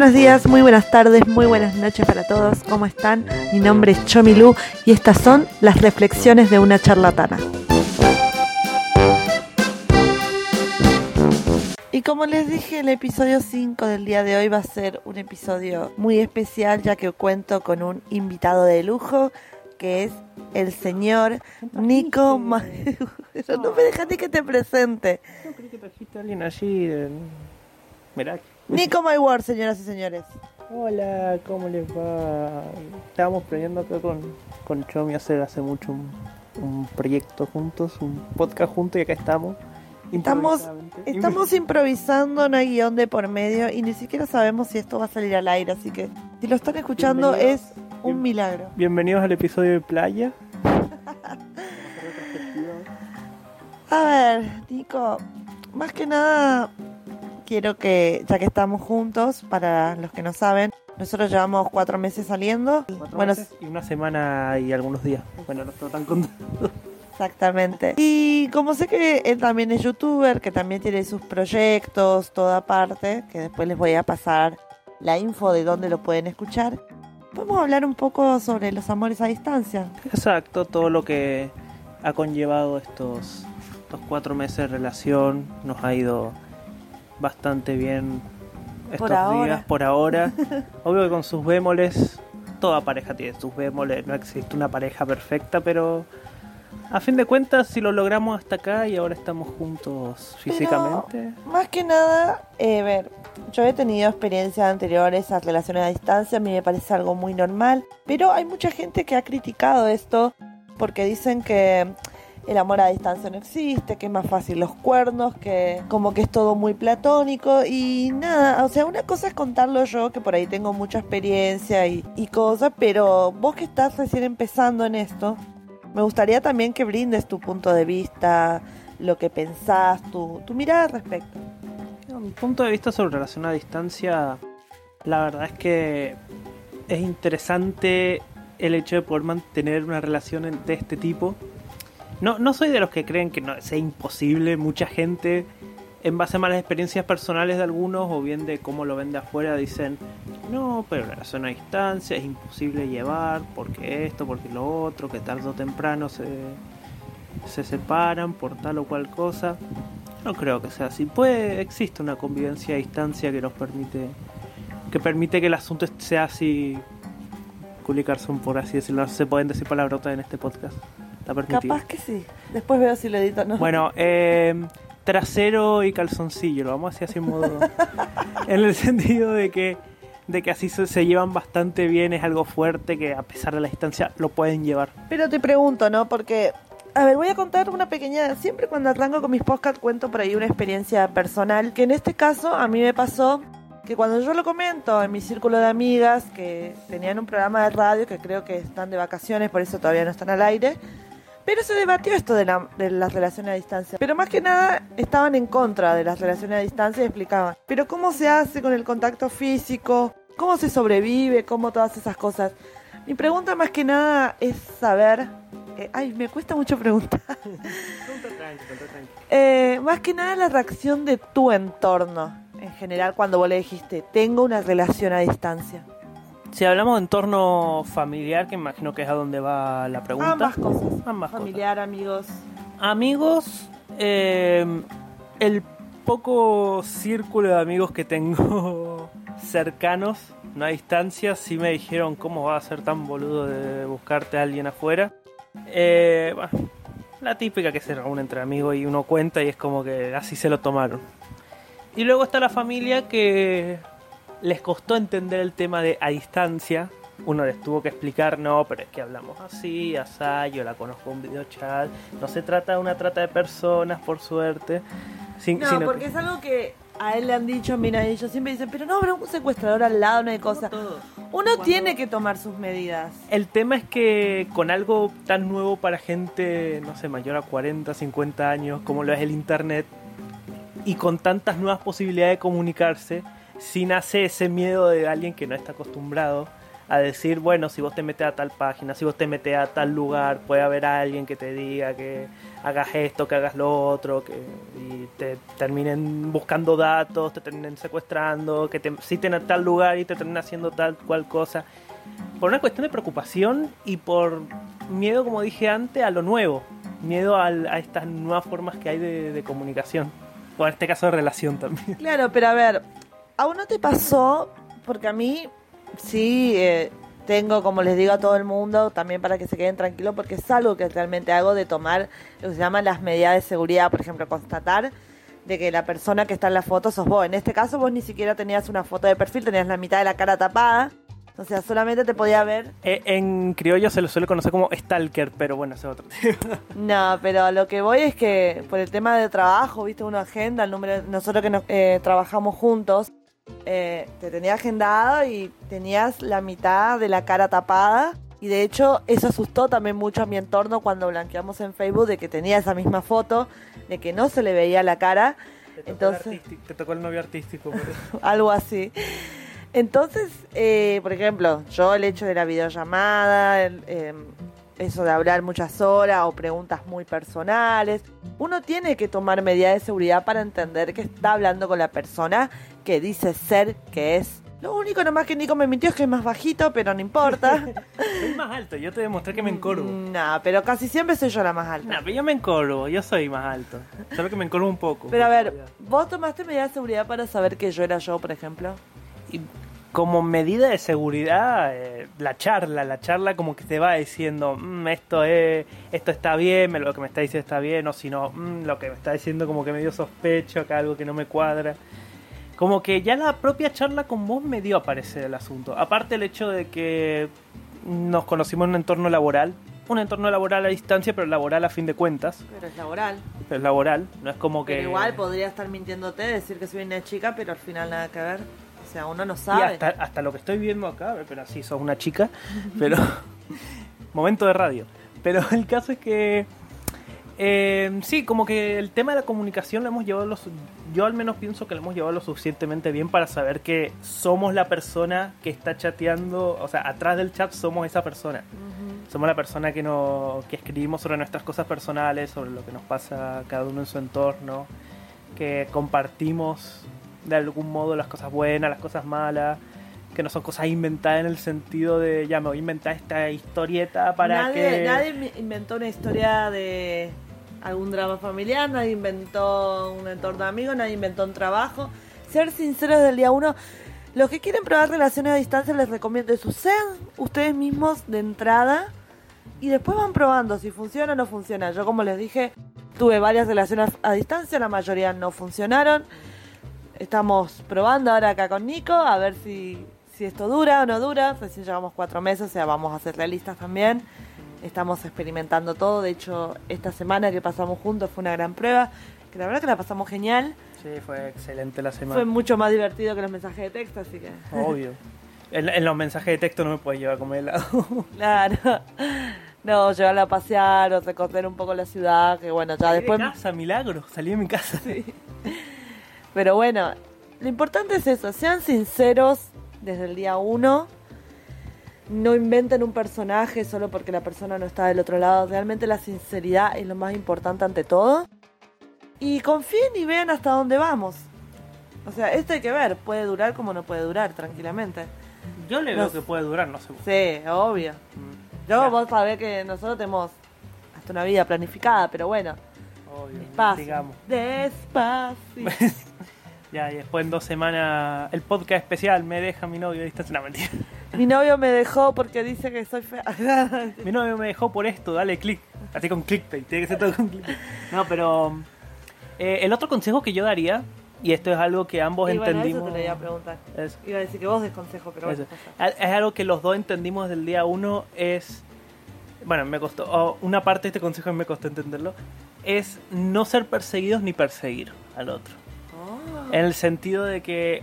buenos días, muy buenas tardes, muy buenas noches para todos. ¿Cómo están? Mi nombre es Chomilu y estas son las reflexiones de una charlatana. Y como les dije, el episodio 5 del día de hoy va a ser un episodio muy especial ya que cuento con un invitado de lujo que es el señor Nico Ma... no me dejaste que te presente. No, creí que trajiste a alguien allí. de- Mirá. Nico My Word, señoras y señores. Hola, ¿cómo les va? Estábamos planeando acá con, con Chomi hacer hace mucho un, un proyecto juntos, un podcast juntos y acá estamos. Estamos, estamos improvisando, no hay guion de por medio y ni siquiera sabemos si esto va a salir al aire, así que si lo están escuchando es un milagro. Bienvenidos al episodio de Playa. A ver, Nico, más que nada quiero que, ya que estamos juntos, para los que no saben, nosotros llevamos cuatro meses saliendo. Cuatro bueno, meses y una semana y algunos días. Bueno, no estoy tan contento. exactamente. Y como sé que él también es youtuber, que también tiene sus proyectos, toda parte, que después les voy a pasar la info de dónde lo pueden escuchar. Podemos hablar un poco sobre los amores a distancia. Exacto, todo lo que ha conllevado estos, estos cuatro meses de relación nos ha ido bastante bien estos Por ahora. días, por ahora. Obvio que con sus bémoles, toda pareja tiene sus bémoles, no existe una pareja perfecta, pero a fin de cuentas, si lo logramos hasta acá y ahora estamos juntos físicamente, Más que nada, eh, ver, yo he tenido experiencias anteriores a relaciones a distancia, a mí me parece algo muy normal, pero hay mucha gente que ha criticado esto porque dicen que el amor a distancia no existe, que es más fácil los cuernos, que como que es todo muy platónico y nada, o sea, una cosa es contarlo yo, que por ahí tengo mucha experiencia y, cosas, pero vos que estás recién empezando en esto, me gustaría también que brindes tu punto de vista, lo que pensás, tu, tu mirada al respecto. Mi punto de vista sobre relación a distancia, la verdad es que es interesante el hecho de poder mantener una relación de este tipo. No, no soy de los que creen que no, sea imposible. Mucha gente, en base a malas experiencias personales de algunos o bien de cómo lo ven de afuera, dicen, no, pero la relación a distancia es imposible llevar, porque esto, porque lo otro, que tarde o temprano se, se separan por tal o cual cosa. No creo que sea así. Puede, existe una convivencia a distancia que nos permite, que permite que el asunto sea así, culicarson por así decirlo. Se pueden decir palabrotas en este podcast. Está permitido. Capaz que sí. Después veo si lo edito no. Bueno, eh, trasero y calzoncillo, lo vamos a hacer así en modo. en el sentido de que, de que así se, se llevan bastante bien, es algo fuerte que a pesar de la distancia lo pueden llevar. Pero te pregunto, ¿no? Porque, a ver, voy a contar una pequeña... Siempre cuando arranco con mis podcasts cuento por ahí una experiencia personal, que en este caso a mí me pasó que cuando yo lo comento en mi círculo de amigas que tenían un programa de radio, que creo que están de vacaciones, por eso todavía no están al aire, pero se debatió esto de, la- de las relaciones a distancia. Pero más que nada estaban en contra de las relaciones a distancia y explicaban, pero ¿cómo se hace con el contacto físico? ¿Cómo se sobrevive? ¿Cómo todas esas cosas? Mi pregunta más que nada es saber... eh, ay, me cuesta mucho preguntar. Eh, más que nada la reacción de tu entorno en general cuando vos le dijiste, tengo una relación a distancia. Si hablamos de entorno familiar, que imagino que es a donde va la pregunta. Ambas cosas. Ambas cosas. Familiar, amigos. Amigos, eh, el poco círculo de amigos que tengo cercanos, no a distancia, sí me dijeron cómo va a ser tan boludo de buscarte a alguien afuera. Eh, bueno, la típica que se reúne entre amigos y uno cuenta y es como que así se lo tomaron. Y luego está la familia que les costó entender el tema de a distancia. Uno les tuvo que explicar, no, pero es que hablamos así, asá, yo la conozco en video chat. No se trata de una trata de personas, por suerte. sin- No, sino porque que- es algo que a él le han dicho, mira, ellos siempre dicen, pero no, pero un secuestrador al lado, no hay cosa. Uno tiene que tomar sus medidas. El tema es que con algo tan nuevo para gente, no sé, mayor a 40, 50 años, como lo es el Internet, y con tantas nuevas posibilidades de comunicarse, si nace ese miedo de alguien que no está acostumbrado a decir, bueno, si vos te metes a tal página, si vos te metes a tal lugar, puede haber alguien que te diga que hagas esto, que hagas lo otro, que te terminen buscando datos, te terminen secuestrando, que te citen a tal lugar y te terminen haciendo tal cual cosa. Por una cuestión de preocupación y por miedo, como dije antes, a lo nuevo. Miedo a, estas nuevas formas que hay de, de comunicación. O en este caso de relación también. Claro, pero a ver, ¿aún no te pasó? Porque a mí sí eh, tengo, como les digo a todo el mundo, también para que se queden tranquilos, porque es algo que realmente hago de tomar lo que se llaman las medidas de seguridad, por ejemplo, constatar de que la persona que está en la foto sos vos. En este caso vos ni siquiera tenías una foto de perfil, tenías la mitad de la cara tapada. O sea, solamente te podía ver. Eh, en criollo se lo suele conocer como stalker, pero bueno, ese es otro tema. No, pero lo que voy es que por el tema de trabajo, viste, una agenda, el número, nosotros que nos, eh, trabajamos juntos, eh, te tenía agendado y tenías la mitad de la cara tapada. Y de hecho, eso asustó también mucho a mi entorno cuando blanqueamos en Facebook de que tenía esa misma foto, de que no se le veía la cara. Te tocó, Entonces- el artístico- te tocó el novio artístico. por eso. algo así. Entonces, eh, por ejemplo, yo el hecho de la videollamada, el, eh, eso de hablar muchas horas o preguntas muy personales, uno tiene que tomar medidas de seguridad para entender que está hablando con la persona que dice ser que es. Lo único nomás que Nico me mintió es que es más bajito, pero no importa. Soy más alto, yo te demostré que me encorvo. no, pero casi siempre soy yo la más alta. No, pero yo me encorvo, yo soy más alto. Solo que me encorvo un poco. Pero a ver, ¿vos tomaste medidas de seguridad para saber que yo era yo, por ejemplo? Y como medida de seguridad, eh, la charla, la charla como que te va diciendo, "Mm, esto es, esto está bien, lo que me está diciendo está bien, o si no, "Mm, lo que me está diciendo como que me dio sospecho, acá algo que no me cuadra. Como que ya la propia charla con vos me dio a parecer el asunto. Aparte el hecho de que nos conocimos en un entorno laboral, un entorno laboral a distancia, pero laboral a fin de cuentas, Pero es laboral. pero es laboral, no es como que... Pero igual podría estar mintiéndote, decir que soy una chica, pero al final nada que ver. O sea, uno no Y sabe. hasta, hasta lo que estoy viendo acá, pero sí, sos una chica, pero... momento de radio. Pero el caso es que... eh, sí, como que el tema de la comunicación lo hemos llevado... Lo, su- yo al menos pienso que lo hemos llevado lo suficientemente bien para saber que somos la persona que está chateando, o sea, atrás del chat somos esa persona. Somos la persona que, no, que escribimos sobre nuestras cosas personales, sobre lo que nos pasa cada uno en su entorno, que compartimos de algún modo las cosas buenas, las cosas malas, que no son cosas inventadas en el sentido de, ya me voy a inventar esta historieta para nadie, que... nadie inventó una historia de algún drama familiar, nadie inventó un entorno de amigos, nadie inventó un trabajo. Ser sinceros del día uno. Los que quieren probar relaciones a distancia les recomiendo eso. Sean ustedes mismos de entrada y después van probando si funciona o no funciona. Yo como les dije, tuve varias relaciones a distancia, la mayoría no funcionaron. Estamos probando ahora acá con Nico a ver si, si esto dura o no dura. Recién llevamos cuatro meses, o sea, vamos a hacer realistas también. Estamos experimentando todo. De hecho, esta semana que pasamos juntos fue una gran prueba. Que la verdad que la pasamos genial. Sí, fue excelente la semana. Fue mucho más divertido que los mensajes de texto, así que. Obvio. En, en los mensajes de texto no me puedes llevar a comer helado. Claro. No, llevarla a pasear o recorrer un poco la ciudad, que bueno, ya Salí después... de casa, milagro, salí de mi casa. Pero bueno, lo importante es eso, sean sinceros desde el día uno. No inventen un personaje solo porque la persona no está del otro lado. Realmente la sinceridad es lo más importante ante todo. Y confíen y vean hasta dónde vamos. O sea, esto hay que ver. Puede durar como no puede durar, tranquilamente. Yo le veo que puede durar, no sé. Sí, obvio. Mm, Yo, Ya. vos sabés que nosotros tenemos hasta una vida planificada, pero bueno, Obvio, despacio. digamos. Despacio. Ya, y después en dos semanas el podcast especial me deja mi novio distancia. No, mentira. Mi novio me dejó porque dice que soy fea. Mi novio me dejó por esto, dale clic. Así con clickbait, tiene que ser todo con clickbait. No, pero eh, el otro consejo que yo daría, y esto es algo que ambos Y bueno, entendimos. eso te lo iba a preguntar. es- Iba a decir que vos desconsejo, pero bueno. Eso. ya Es algo que los dos entendimos del día uno es... Bueno, me costó... oh, una parte de este consejo me costó entenderlo. Es no ser perseguidos ni perseguir al otro. En el sentido de que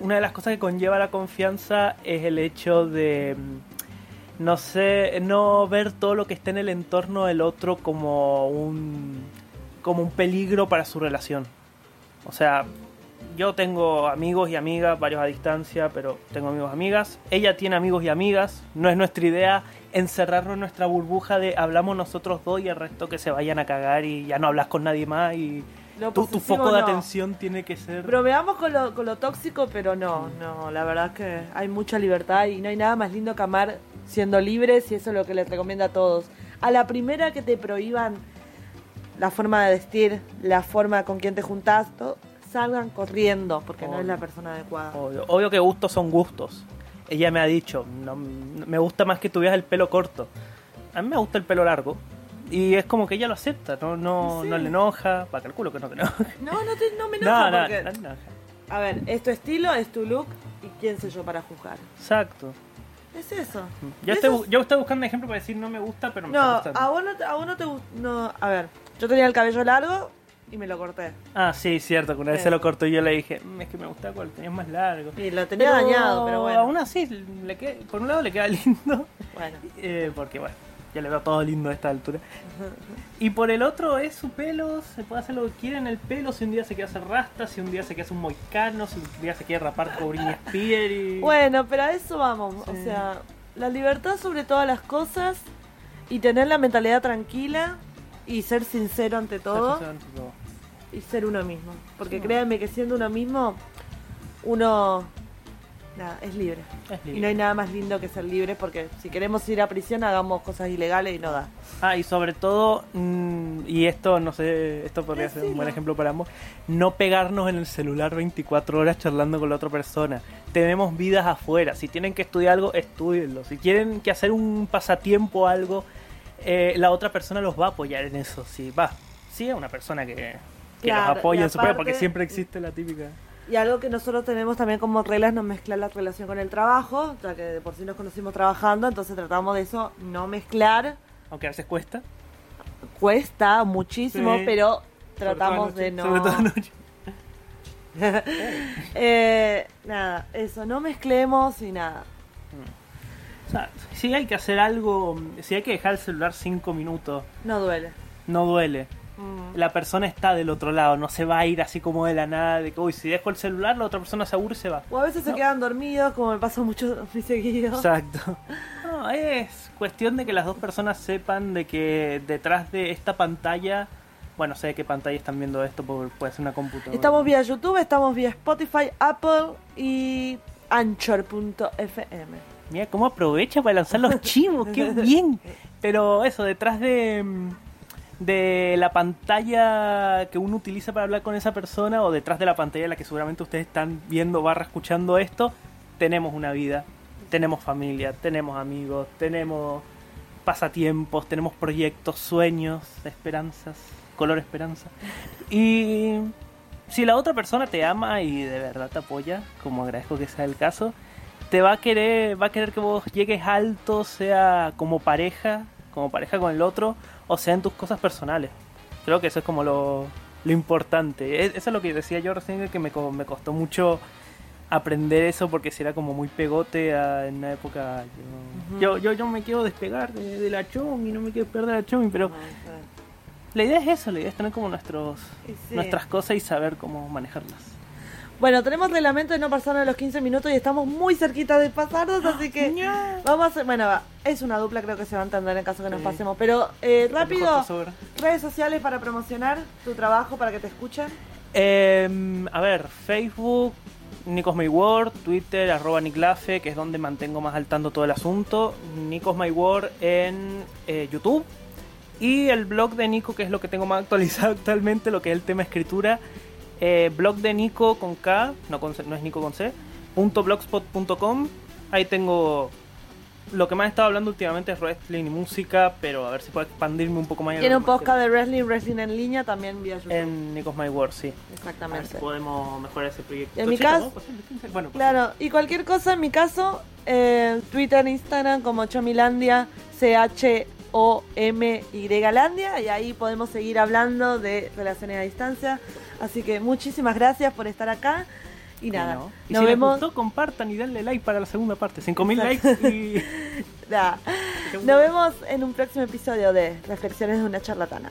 una de las cosas que conlleva la confianza es el hecho de... mm, No sé, no ver todo lo que está en el entorno del otro como un... como un peligro para su relación. O sea, yo tengo amigos y amigas, varios a distancia, pero tengo amigos y amigas. Ella tiene amigos y amigas. No es nuestra idea encerrarnos en nuestra burbuja de hablamos nosotros dos y el resto que se vayan a cagar y ya no hablas con nadie más y Lo tu, foco de no. atención tiene que ser... Bromeamos con lo, con lo tóxico, pero no, no, la verdad es que hay mucha libertad y no hay nada más lindo que amar siendo libres y eso es lo que les recomiendo a todos. A la primera que te prohíban la forma de vestir, la forma con quien te juntás, todo, salgan corriendo porque no es la persona adecuada. Obvio, obvio que gustos son gustos. Ella me ha dicho, no, me gusta más que tuvieras el pelo corto. A mí me gusta el pelo largo. Y es como que ella lo acepta, no, no, Sí. no le enoja. Para calculo que no te enoja. No, no, te, no me No, enoja no, porque... no te enoja. A ver, es tu estilo, es tu look y quién soy yo para juzgar. Exacto. Es eso. Yo estoy, es- yo estoy buscando ejemplo para decir no me gusta, pero me No, está gustando. a vos no, a vos no te gust- no, A ver, yo tenía el cabello largo y me lo corté. Ah, sí, cierto, que una vez Sí. se lo cortó y yo le dije, "Mm, es que me gustaba cuando tenías más largo. Y lo tenía dañado, pero bueno. Aún así, le queda- por un lado le queda lindo, Bueno. eh, porque bueno, ya le veo todo lindo a esta altura. Y por el otro es su pelo, se puede hacer lo que quiera en el pelo, si un día se quiere hacer rasta, si un día se quiere hacer un moicano, si un día se quiere rapar con Britney Spears y... Bueno, pero a eso vamos. O sea, la libertad sobre todas las cosas y tener la mentalidad tranquila y ser sincero ante todo y ser uno mismo. Porque Sí. créanme que siendo uno mismo, uno nada, es libre. Es Y no hay nada más lindo que ser libre porque si queremos ir a prisión hagamos cosas ilegales y no da. Ah, y sobre todo, mm, y esto no sé, esto podría ser un buen ejemplo para ambos, no pegarnos en el celular 24 horas charlando con la otra persona. Tenemos vidas afuera, si tienen que estudiar algo, estudienlo. Si quieren que hacer un pasatiempo o algo, eh, la otra persona los va a apoyar en eso. Si va, sí es una persona que, que Claro, los apoya en su porque siempre existe la típica. Y algo que nosotros tenemos también como reglas no mezclar la relación con el trabajo, ya que de por sí nos conocimos trabajando, entonces tratamos de eso, no mezclar. Aunque a veces cuesta. Cuesta muchísimo, Sí. pero tratamos de no... Sobre todo anoche. Eh, nada, eso, no mezclemos y nada. O sea, si hay que hacer algo, si hay que dejar el celular 5 minutos, No duele. no duele. Mm. la persona está del otro lado, no se va a ir así como de la nada, de que, uy, si dejo el celular, la otra persona se aburre y se va. O a veces se quedan dormidos, como me pasa mucho muy seguido. Exacto. No, es cuestión de que las dos personas sepan de que detrás de esta pantalla, bueno, sé de qué pantalla están viendo esto, porque puede ser una computadora. Estamos vía YouTube, estamos vía Spotify, Apple y Anchor.fm. Mira cómo aprovecha para lanzar los chivos, qué bien. Pero eso, detrás de, mm, de la pantalla que uno utiliza para hablar con esa persona o detrás de la pantalla en la que seguramente ustedes están viendo barra escuchando esto, tenemos una vida, tenemos familia, tenemos amigos, tenemos pasatiempos, tenemos proyectos, sueños, esperanzas, color esperanza. Y si la otra persona te ama y de verdad te apoya, como agradezco que sea el caso, te va a querer, va a querer que vos llegues alto, sea como pareja, como pareja con el otro, o sea en tus cosas personales. Creo que eso es como lo, lo importante. E- Eso es lo que decía yo recién, que me, me costó mucho aprender eso porque si era como muy pegote a- en una época. Yo, yo, yo, yo me quiero despegar de, de la chomi, no me quiero perder la chomi, pero la idea es eso, la idea es tener como nuestros, sí. nuestras cosas y saber cómo manejarlas. Bueno, tenemos reglamento de no pasarnos los 15 minutos y estamos muy cerquita de pasarnos, así que vamos a hacer... Bueno, va, es una dupla, creo que se va a entender en caso que nos pasemos. Pero eh, rápido, redes sociales para promocionar tu trabajo, para que te escuchen. Em, a ver, Facebook, Nicos My World, Twitter, arroba Niclafe, que es donde mantengo más al tanto todo el asunto. Nicos My World en eh, YouTube. Y el blog de Nico, que es lo que tengo más actualizado actualmente, lo que es el tema escritura. Eh, blog de Nico con K, no, con C- no es Nico con C, punto blogspot.com. Ahí tengo lo que más he estado hablando últimamente es wrestling y música, pero a ver si puedo expandirme un poco más. en Tiene un podcast de wrestling, wrestling en línea, también vía YouTube. En Nicos My World, sí. A ver si Exactamente. podemos mejorar ese proyecto. En mi Chico, caso- ¿no? Bueno, Claro, y cualquier cosa, en mi caso, eh, Twitter, Instagram, como Chomilandia, C-H-O-M-Y Landia, y ahí podemos seguir hablando de relaciones a distancia. Así que muchísimas gracias por estar acá. Y ¿cómo nada, no? Y nos si vemos. les gustó, compartan y denle like para la segunda parte. 5000 Exacto. likes y. Nos vemos en un próximo episodio de Reflexiones de una charlatana.